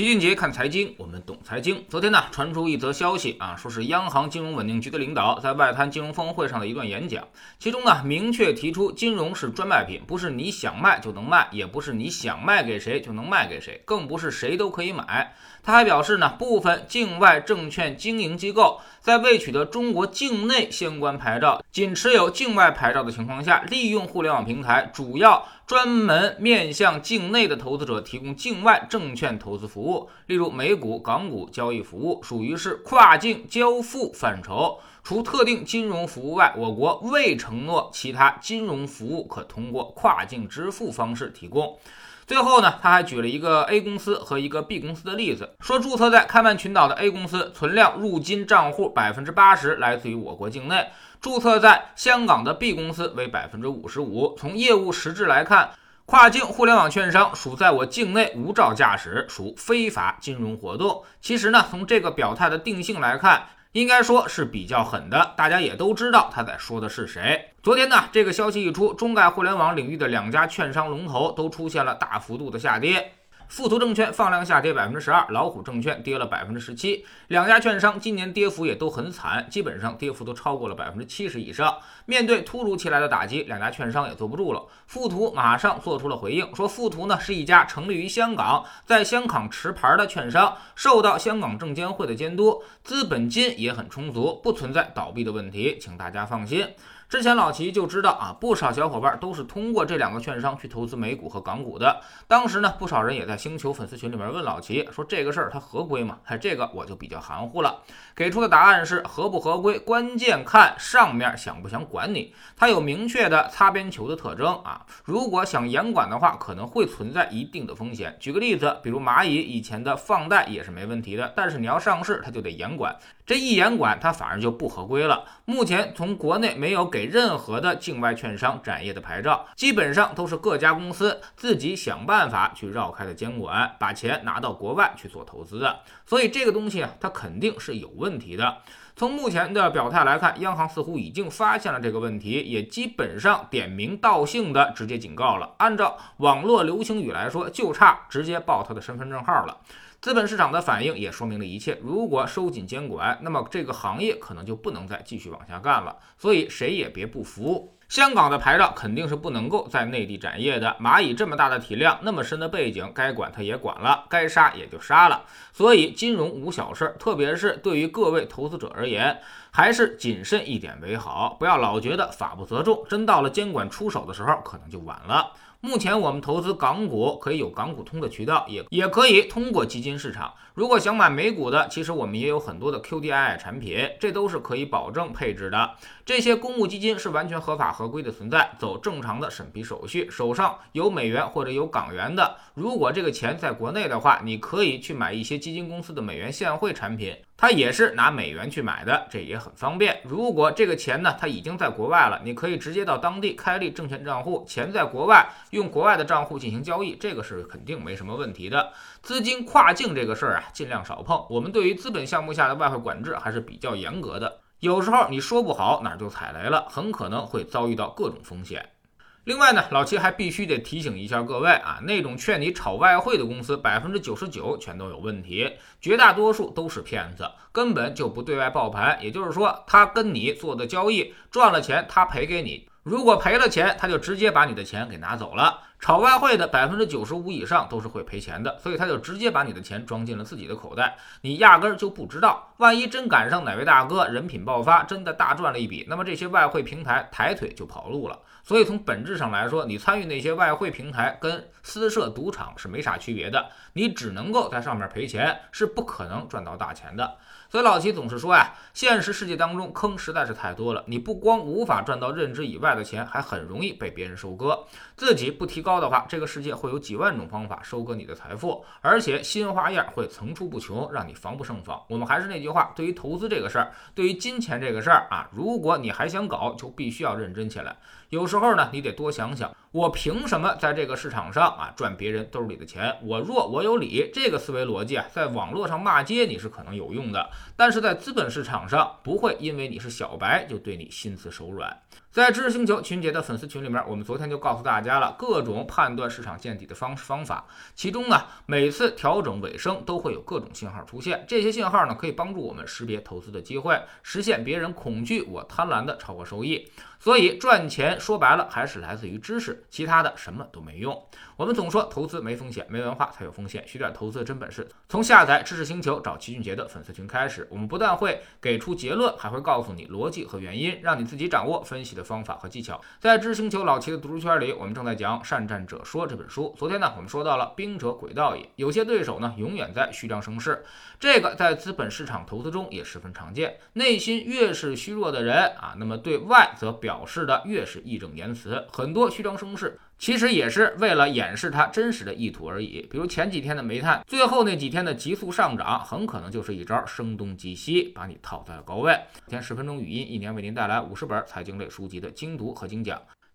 齐俊杰看财经，我们懂财经。昨天呢，传出一则消息啊，说是央行金融稳定局的领导在外滩金融峰会上的一段演讲，其中呢，明确提出金融是专卖品，不是你想卖就能卖，也不是你想卖给谁就能卖给谁，更不是谁都可以买。他还表示呢，部分境外证券经营机构在未取得中国境内相关牌照，仅持有境外牌照的情况下，利用互联网平台，主要专门面向境内的投资者提供境外证券投资服务，例如美股、港股交易服务，属于是跨境交付范畴。除特定金融服务外，我国未承诺其他金融服务可通过跨境支付方式提供。最后呢，他还举了一个 A 公司和一个 B 公司的例子，说注册在开曼群岛的 A 公司存量入金账户百分之八十来自于我国境内，注册在香港的 B 公司为百分之五十五。从业务实质来看，跨境互联网券商属在我境内无照驾驶，属非法金融活动。其实呢，从这个表态的定性来看。应该说是比较狠的，大家也都知道他在说的是谁。昨天呢，这个消息一出，中概互联网领域的两家券商龙头都出现了大幅度的下跌。富途证券放量下跌百分之十二，老虎证券跌了百分之十七。两家券商今年跌幅也都很惨，基本上跌幅都超过了百分之七十以上。面对突如其来的打击，两家券商也坐不住了。富途马上做出了回应，说富途呢是一家成立于香港，在香港持牌的券商，受到香港证监会的监督，资本金也很充足，不存在倒闭的问题，请大家放心。之前老齐就知道啊，不少小伙伴都是通过这两个券商去投资美股和港股的。当时呢，不少人也在星球粉丝群里面问老齐说：“这个事儿它合规吗？”哎，这个我就比较含糊了，给出的答案是合不合规，关键看上面想不想管你。它有明确的擦边球的特征啊。如果想严管的话，可能会存在一定的风险。举个例子，比如蚂蚁以前的放贷也是没问题的，但是你要上市，它就得严管。这一严管，它反而就不合规了。目前从国内没有给给任何的境外券商展业的牌照，基本上都是各家公司自己想办法去绕开的监管，把钱拿到国外去做投资的。所以这个东西啊，它肯定是有问题的。从目前的表态来看，央行似乎已经发现了这个问题，也基本上点名道姓的直接警告了。按照网络流行语来说，就差直接报他的身份证号了。资本市场的反应也说明了一切。如果收紧监管，那么这个行业可能就不能再继续往下干了。所以谁也别不服。香港的牌照肯定是不能够在内地展业的。蚂蚁这么大的体量，那么深的背景，该管它也管了，该杀也就杀了。所以金融无小事，特别是对于各位投资者而言，还是谨慎一点为好。不要老觉得法不责众，真到了监管出手的时候，可能就晚了。目前我们投资港股可以有港股通的渠道，也也可以通过基金市场。如果想买美股的，其实我们也有很多的 QDII 产品，这都是可以保证配置的。这些公募基金是完全合法合规的存在，走正常的审批手续，手上有美元或者有港元的。如果这个钱在国内的话，你可以去买一些基金公司的美元现汇产品。它也是拿美元去买的，这也很方便。如果这个钱呢，它已经在国外了，你可以直接到当地开立证券账户，钱在国外，用国外的账户进行交易，这个是肯定没什么问题的。资金跨境这个事儿啊，尽量少碰。我们对于资本项目下的外汇管制还是比较严格的，有时候你说不好哪儿就踩雷了，很可能会遭遇到各种风险。另外呢，老七还必须得提醒一下各位啊，那种劝你炒外汇的公司，百分之九十九全都有问题，绝大多数都是骗子，根本就不对外报盘。也就是说，他跟你做的交易赚了钱，他赔给你；如果赔了钱，他就直接把你的钱给拿走了。炒外汇的百分之九十五以上都是会赔钱的，所以他就直接把你的钱装进了自己的口袋，你压根儿就不知道。万一真赶上哪位大哥人品爆发，真的大赚了一笔，那么这些外汇平台抬腿就跑路了。所以从本质上来说，你参与那些外汇平台跟私设赌场是没啥区别的，你只能够在上面赔钱，是不可能赚到大钱的。所以老齐总是说呀，现实世界当中坑实在是太多了，你不光无法赚到认知以外的钱，还很容易被别人收割。自己不提高高的话，这个世界会有几万种方法收割你的财富，而且新花样会层出不穷，让你防不胜防。我们还是那句话，对于投资这个事儿，对于金钱这个事儿啊，如果你还想搞，就必须要认真起来。有时候呢，你得多想想。我凭什么在这个市场上啊赚别人兜里的钱？我弱我有理，这个思维逻辑啊，在网络上骂街你是可能有用的，但是在资本市场上不会因为你是小白就对你心慈手软。在知识星球群姐的粉丝群里面，我们昨天就告诉大家了各种判断市场见底的方式方法，其中呢，每次调整尾声都会有各种信号出现，这些信号呢可以帮助我们识别投资的机会，实现别人恐惧我贪婪的超额收益。所以赚钱说白了还是来自于知识，其他的什么都没用。我们总说投资没风险，没文化才有风险。学点投资的真本事，从下载知识星球找齐俊杰的粉丝群开始。我们不但会给出结论，还会告诉你逻辑和原因，让你自己掌握分析的方法和技巧。在知识星球老齐的读书圈里，我们正在讲《善战者说》这本书。昨天呢，我们说到了兵者诡道也，有些对手呢永远在虚张声势，这个在资本市场投资中也十分常见。内心越是虚弱的人啊，那么对外则表示的越是义正言辞，很多虚张声势。其实也是为了掩饰它真实的意图而已。比如前几天的煤炭，最后那几天的急速上涨，很可能就是一招声东击西，把你套在了高位。每天十分钟语音，一年为您带来五十本财经类书籍的精读和精讲。